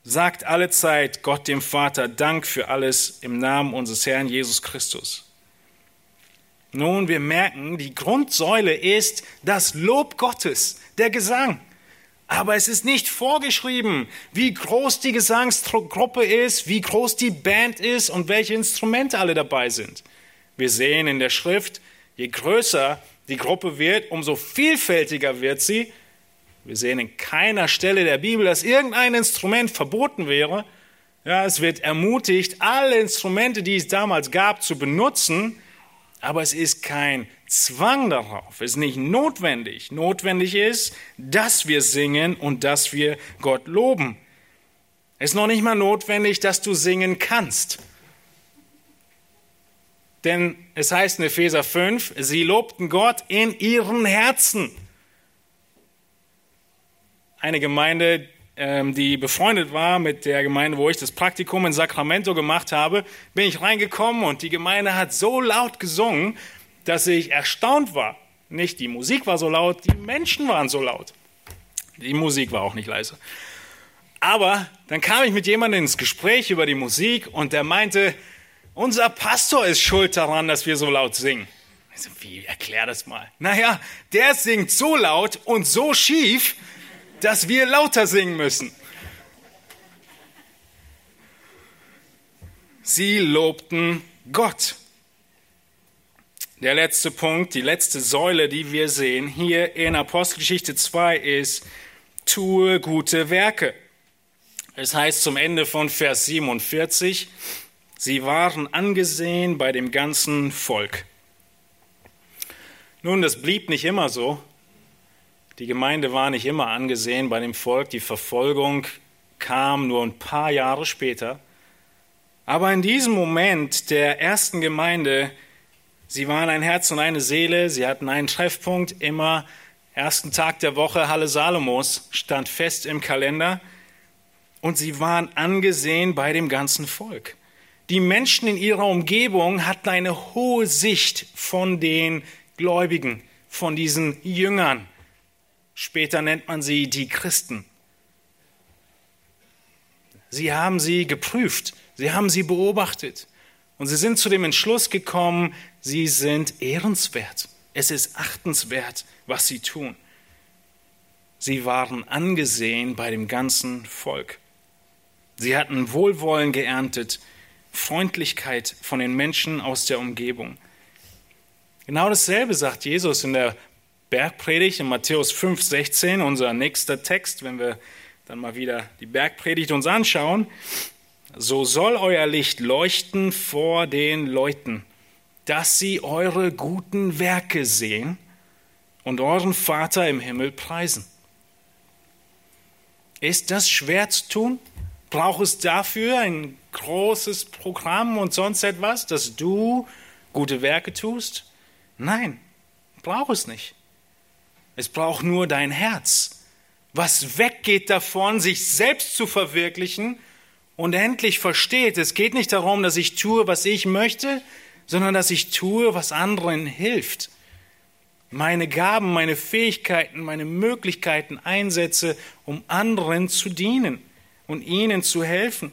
Sagt alle Zeit Gott dem Vater Dank für alles im Namen unseres Herrn Jesus Christus. Nun, wir merken, die Grundsäule ist das Lob Gottes, der Gesang. Aber es ist nicht vorgeschrieben, wie groß die Gesangsgruppe ist, wie groß die Band ist und welche Instrumente alle dabei sind. Wir sehen in der Schrift, je größer die Gruppe wird, umso vielfältiger wird sie. Wir sehen in keiner Stelle der Bibel, dass irgendein Instrument verboten wäre. Ja, es wird ermutigt, alle Instrumente, die es damals gab, zu benutzen, aber es ist kein Zwang darauf, es ist nicht notwendig. Notwendig ist, dass wir singen und dass wir Gott loben. Es ist noch nicht mal notwendig, dass du singen kannst. Denn es heißt in Epheser 5, sie lobten Gott in ihren Herzen. Eine Gemeinde, die befreundet war mit der Gemeinde, wo ich das Praktikum in Sacramento gemacht habe, bin ich reingekommen und die Gemeinde hat so laut gesungen, dass ich erstaunt war. Nicht die Musik war so laut, die Menschen waren so laut. Die Musik war auch nicht leise. Aber dann kam ich mit jemandem ins Gespräch über die Musik und der meinte, unser Pastor ist schuld daran, dass wir so laut singen. Ich so, wie, erklär das mal. Naja, der singt so laut und so schief, dass wir lauter singen müssen. Sie lobten Gott. Der letzte Punkt, die letzte Säule, die wir sehen hier in Apostelgeschichte 2 ist, tue gute Werke. Es heißt zum Ende von Vers 47, sie waren angesehen bei dem ganzen Volk. Nun, das blieb nicht immer so. Die Gemeinde war nicht immer angesehen bei dem Volk. Die Verfolgung kam nur ein paar Jahre später. Aber in diesem Moment der ersten Gemeinde, sie waren ein Herz und eine Seele, sie hatten einen Treffpunkt, immer ersten Tag der Woche, Halle Salomos, stand fest im Kalender und sie waren angesehen bei dem ganzen Volk. Die Menschen in ihrer Umgebung hatten eine hohe Sicht von den Gläubigen, von diesen Jüngern. Später nennt man sie die Christen. Sie haben sie geprüft, sie haben sie beobachtet und sie sind zu dem Entschluss gekommen, sie sind ehrenswert. Es ist achtenswert, was sie tun. Sie waren angesehen bei dem ganzen Volk. Sie hatten Wohlwollen geerntet, Freundlichkeit von den Menschen aus der Umgebung. Genau dasselbe sagt Jesus in der Bergpredigt in Matthäus 5, 16, unser nächster Text, wenn wir dann mal wieder die Bergpredigt uns anschauen. So soll euer Licht leuchten vor den Leuten, dass sie eure guten Werke sehen und euren Vater im Himmel preisen. Ist das schwer zu tun? Braucht es dafür ein großes Programm und sonst etwas, dass du gute Werke tust? Nein, braucht es nicht. Es braucht nur dein Herz, was weggeht davon, sich selbst zu verwirklichen und endlich versteht, es geht nicht darum, dass ich tue, was ich möchte, sondern dass ich tue, was anderen hilft. Meine Gaben, meine Fähigkeiten, meine Möglichkeiten einsetze, um anderen zu dienen und ihnen zu helfen.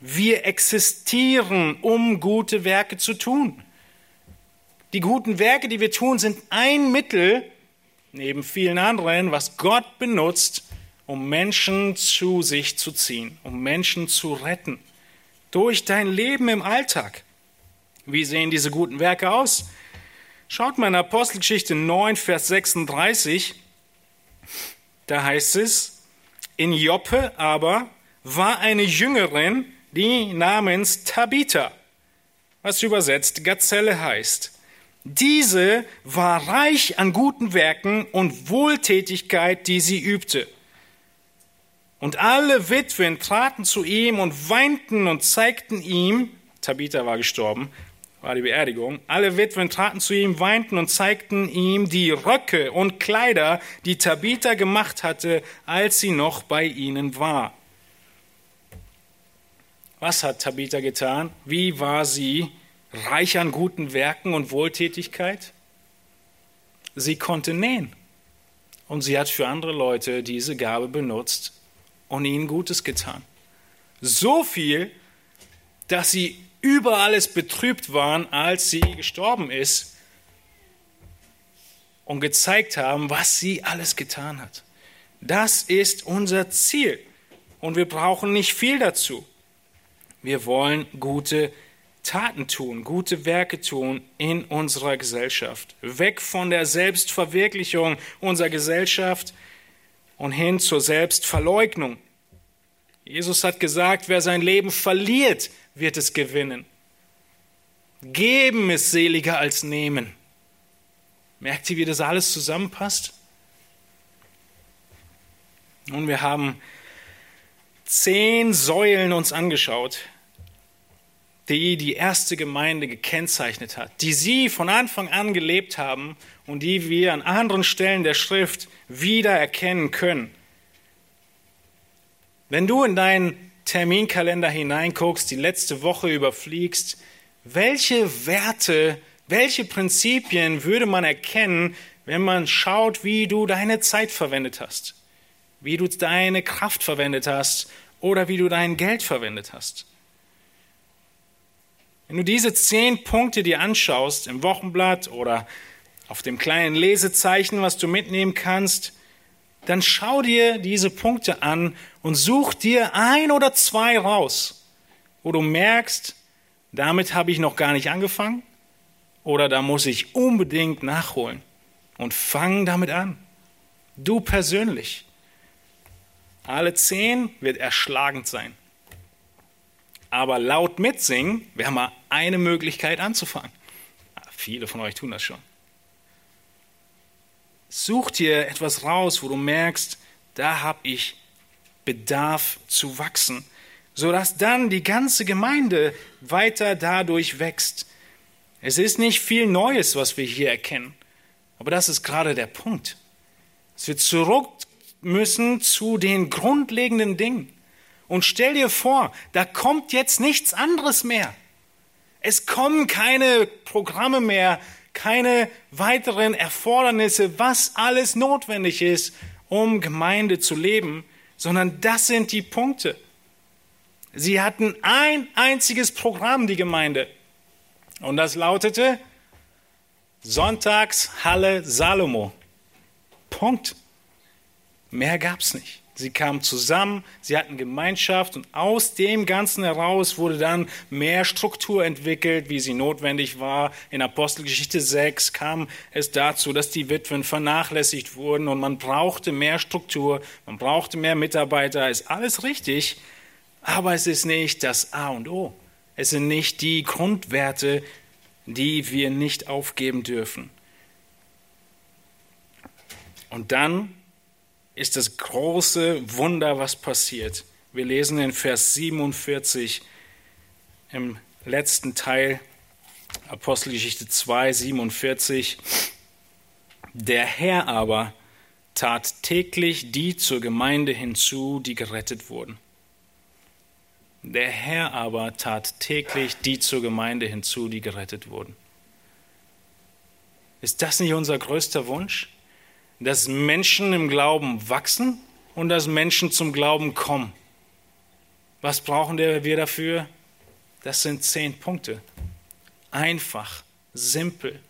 Wir existieren, um gute Werke zu tun. Die guten Werke, die wir tun, sind ein Mittel, neben vielen anderen, was Gott benutzt, um Menschen zu sich zu ziehen, um Menschen zu retten. Durch dein Leben im Alltag. Wie sehen diese guten Werke aus? Schaut mal in Apostelgeschichte 9, Vers 36. Da heißt es, in Joppe aber war eine Jüngerin, die namens Tabitha, was übersetzt Gazelle heißt. Diese war reich an guten Werken und Wohltätigkeit, die sie übte. Und alle Witwen traten zu ihm und weinten und zeigten ihm, Tabitha war gestorben, war die Beerdigung, alle Witwen traten zu ihm, weinten und zeigten ihm die Röcke und Kleider, die Tabitha gemacht hatte, als sie noch bei ihnen war. Was hat Tabitha getan? Wie war sie reich an guten Werken und Wohltätigkeit? Sie konnte nähen. Und sie hat für andere Leute diese Gabe benutzt und ihnen Gutes getan. So viel, dass sie über alles betrübt waren, als sie gestorben ist und gezeigt haben, was sie alles getan hat. Das ist unser Ziel und wir brauchen nicht viel dazu. Wir wollen gute Taten tun, gute Werke tun in unserer Gesellschaft. Weg von der Selbstverwirklichung unserer Gesellschaft und hin zur Selbstverleugnung. Jesus hat gesagt, wer sein Leben verliert, wird es gewinnen. Geben ist seliger als nehmen. Merkt ihr, wie das alles zusammenpasst? Nun, wir haben zehn Säulen uns angeschaut, die die erste Gemeinde gekennzeichnet hat, die sie von Anfang an gelebt haben und die wir an anderen Stellen der Schrift wieder erkennen können. Wenn du in deinen Terminkalender hineinguckst, die letzte Woche überfliegst, welche Werte, welche Prinzipien würde man erkennen, wenn man schaut, wie du deine Zeit verwendet hast, wie du deine Kraft verwendet hast oder wie du dein Geld verwendet hast? Wenn du diese zehn Punkte dir anschaust im Wochenblatt oder auf dem kleinen Lesezeichen, was du mitnehmen kannst, dann schau dir diese Punkte an und such dir ein oder zwei raus, wo du merkst, damit habe ich noch gar nicht angefangen oder da muss ich unbedingt nachholen und fang damit an. Du persönlich. Alle zehn wird erschlagend sein. Aber laut mitsingen wäre mal eine Möglichkeit anzufangen. Viele von euch tun das schon. Such dir etwas raus, wo du merkst, da habe ich bedarf zu wachsen, sodass dann die ganze Gemeinde weiter dadurch wächst. Es ist nicht viel Neues, was wir hier erkennen, aber das ist gerade der Punkt. Dass wir zurück müssen zu den grundlegenden Dingen. Und stell dir vor, da kommt jetzt nichts anderes mehr. Es kommen keine Programme mehr, keine weiteren Erfordernisse, was alles notwendig ist, um Gemeinde zu leben, sondern das sind die Punkte. Sie hatten ein einziges Programm, die Gemeinde. Und das lautete Sonntags Halle Salomo. Punkt. Mehr gab's nicht. Sie kamen zusammen, sie hatten Gemeinschaft und aus dem Ganzen heraus wurde dann mehr Struktur entwickelt, wie sie notwendig war. In Apostelgeschichte 6 kam es dazu, dass die Witwen vernachlässigt wurden und man brauchte mehr Struktur, man brauchte mehr Mitarbeiter. Ist alles richtig, aber es ist nicht das A und O. Es sind nicht die Grundwerte, die wir nicht aufgeben dürfen. Und dann ist das große Wunder, was passiert. Wir lesen in Vers 47 im letzten Teil Apostelgeschichte 2, 47. Der Herr aber tat täglich die zur Gemeinde hinzu, die gerettet wurden. Der Herr aber tat täglich die zur Gemeinde hinzu, die gerettet wurden. Ist das nicht unser größter Wunsch? Dass Menschen im Glauben wachsen und dass Menschen zum Glauben kommen. Was brauchen wir dafür? Das sind zehn Punkte. Einfach, simpel.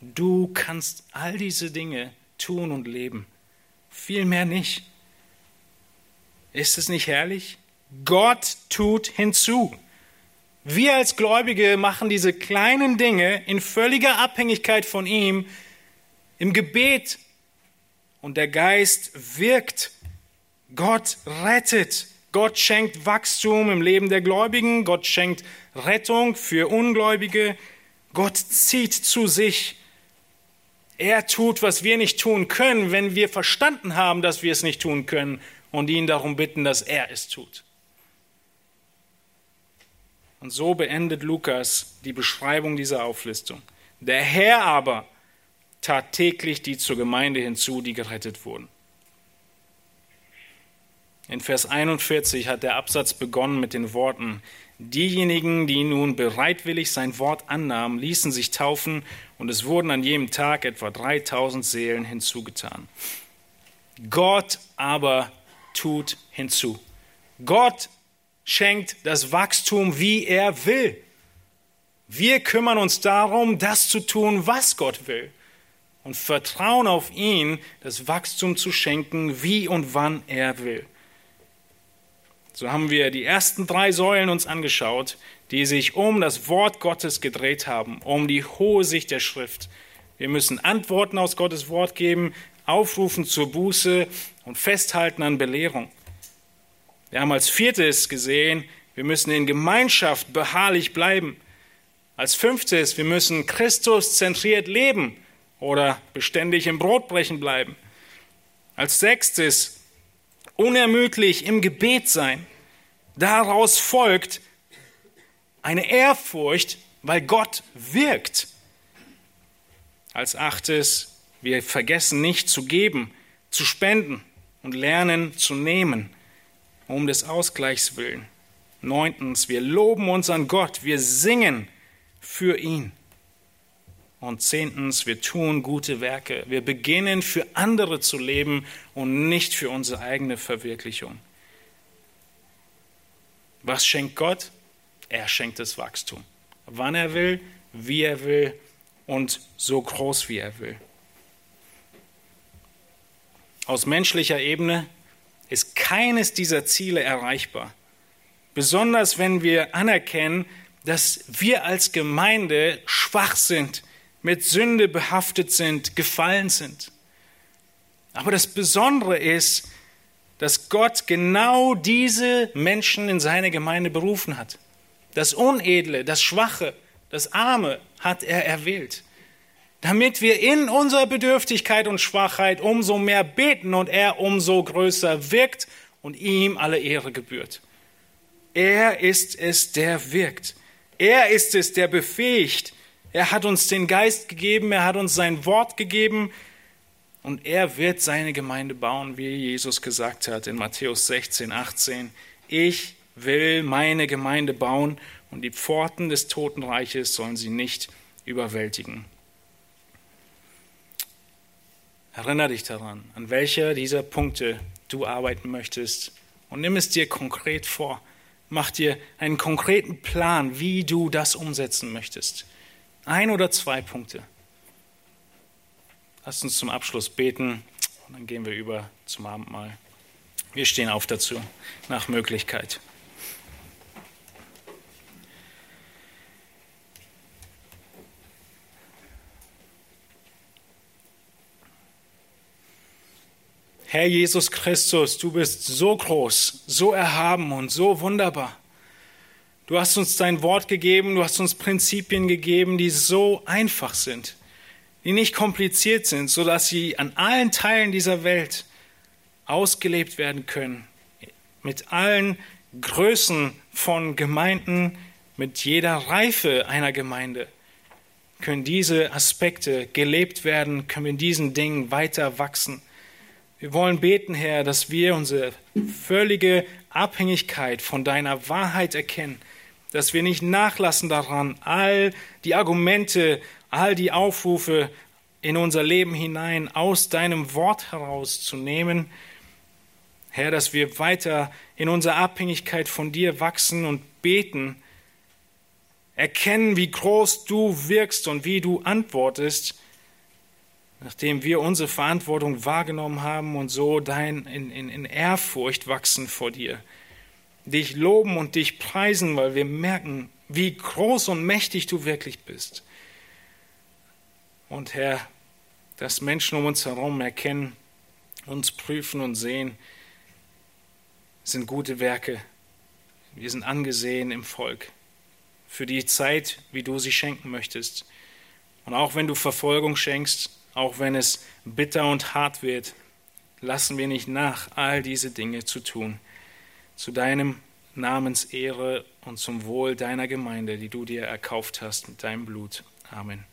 Du kannst all diese Dinge tun und leben. Viel mehr nicht. Ist es nicht herrlich? Gott tut hinzu. Wir als Gläubige machen diese kleinen Dinge in völliger Abhängigkeit von ihm, im Gebet und der Geist wirkt. Gott rettet. Gott schenkt Wachstum im Leben der Gläubigen. Gott schenkt Rettung für Ungläubige. Gott zieht zu sich. Er tut, was wir nicht tun können, wenn wir verstanden haben, dass wir es nicht tun können und ihn darum bitten, dass er es tut. Und so beendet Lukas die Beschreibung dieser Auflistung. Der Herr aber tat täglich die zur Gemeinde hinzu, die gerettet wurden. In Vers 41 hat der Absatz begonnen mit den Worten, diejenigen, die nun bereitwillig sein Wort annahmen, ließen sich taufen und es wurden an jedem Tag etwa 3000 Seelen hinzugetan. Gott aber tut hinzu. Gott schenkt das Wachstum, wie er will. Wir kümmern uns darum, das zu tun, was Gott will und vertrauen auf ihn, das Wachstum zu schenken, wie und wann er will. So haben wir die ersten drei Säulen uns angeschaut, die sich um das Wort Gottes gedreht haben, um die hohe Sicht der Schrift. Wir müssen Antworten aus Gottes Wort geben, aufrufen zur Buße und festhalten an Belehrung. Wir haben als viertes gesehen, wir müssen in Gemeinschaft beharrlich bleiben. Als fünftes, wir müssen Christus zentriert leben oder beständig im Brotbrechen bleiben. Als sechstes, unermüdlich im Gebet sein. Daraus folgt eine Ehrfurcht, weil Gott wirkt. Als achtes, wir vergessen nicht zu geben, zu spenden und lernen zu nehmen, um des Ausgleichs willen. Neuntens, wir loben uns an Gott, wir singen für ihn. Und zehntens, wir tun gute Werke. Wir beginnen für andere zu leben und nicht für unsere eigene Verwirklichung. Was schenkt Gott? Er schenkt das Wachstum. Wann er will, wie er will und so groß wie er will. Aus menschlicher Ebene ist keines dieser Ziele erreichbar. Besonders wenn wir anerkennen, dass wir als Gemeinde schwach sind mit Sünde behaftet sind, gefallen sind. Aber das Besondere ist, dass Gott genau diese Menschen in seine Gemeinde berufen hat. Das Unedle, das Schwache, das Arme hat er erwählt, damit wir in unserer Bedürftigkeit und Schwachheit umso mehr beten und er umso größer wirkt und ihm alle Ehre gebührt. Er ist es, der wirkt. Er ist es, der befähigt. Er hat uns den Geist gegeben, er hat uns sein Wort gegeben und er wird seine Gemeinde bauen, wie Jesus gesagt hat in Matthäus 16, 18. Ich will meine Gemeinde bauen und die Pforten des Totenreiches sollen sie nicht überwältigen. Erinnere dich daran, an welcher dieser Punkte du arbeiten möchtest und nimm es dir konkret vor. Mach dir einen konkreten Plan, wie du das umsetzen möchtest. Ein oder zwei Punkte. Lass uns zum Abschluss beten und dann gehen wir über zum Abendmahl. Wir stehen auf dazu, nach Möglichkeit. Herr Jesus Christus, du bist so groß, so erhaben und so wunderbar. Du hast uns dein Wort gegeben, du hast uns Prinzipien gegeben, die so einfach sind, die nicht kompliziert sind, so dass sie an allen Teilen dieser Welt ausgelebt werden können, mit allen Größen von Gemeinden, mit jeder Reife einer Gemeinde können diese Aspekte gelebt werden, können wir in diesen Dingen weiter wachsen. Wir wollen beten, Herr, dass wir unsere völlige Abhängigkeit von deiner Wahrheit erkennen, dass wir nicht nachlassen daran, all die Argumente, all die Aufrufe in unser Leben hinein aus deinem Wort herauszunehmen. Herr, dass wir weiter in unserer Abhängigkeit von dir wachsen und beten, erkennen, wie groß du wirkst und wie du antwortest nachdem wir unsere Verantwortung wahrgenommen haben und so dein, in, in, in Ehrfurcht wachsen vor dir, dich loben und dich preisen, weil wir merken, wie groß und mächtig du wirklich bist. Und Herr, dass Menschen um uns herum erkennen, uns prüfen und sehen, sind gute Werke. Wir sind angesehen im Volk für die Zeit, wie du sie schenken möchtest. Und auch wenn du Verfolgung schenkst, auch wenn es bitter und hart wird, lassen wir nicht nach, all diese Dinge zu tun. Zu deinem Namens Ehre und zum Wohl deiner Gemeinde, die du dir erkauft hast mit deinem Blut. Amen.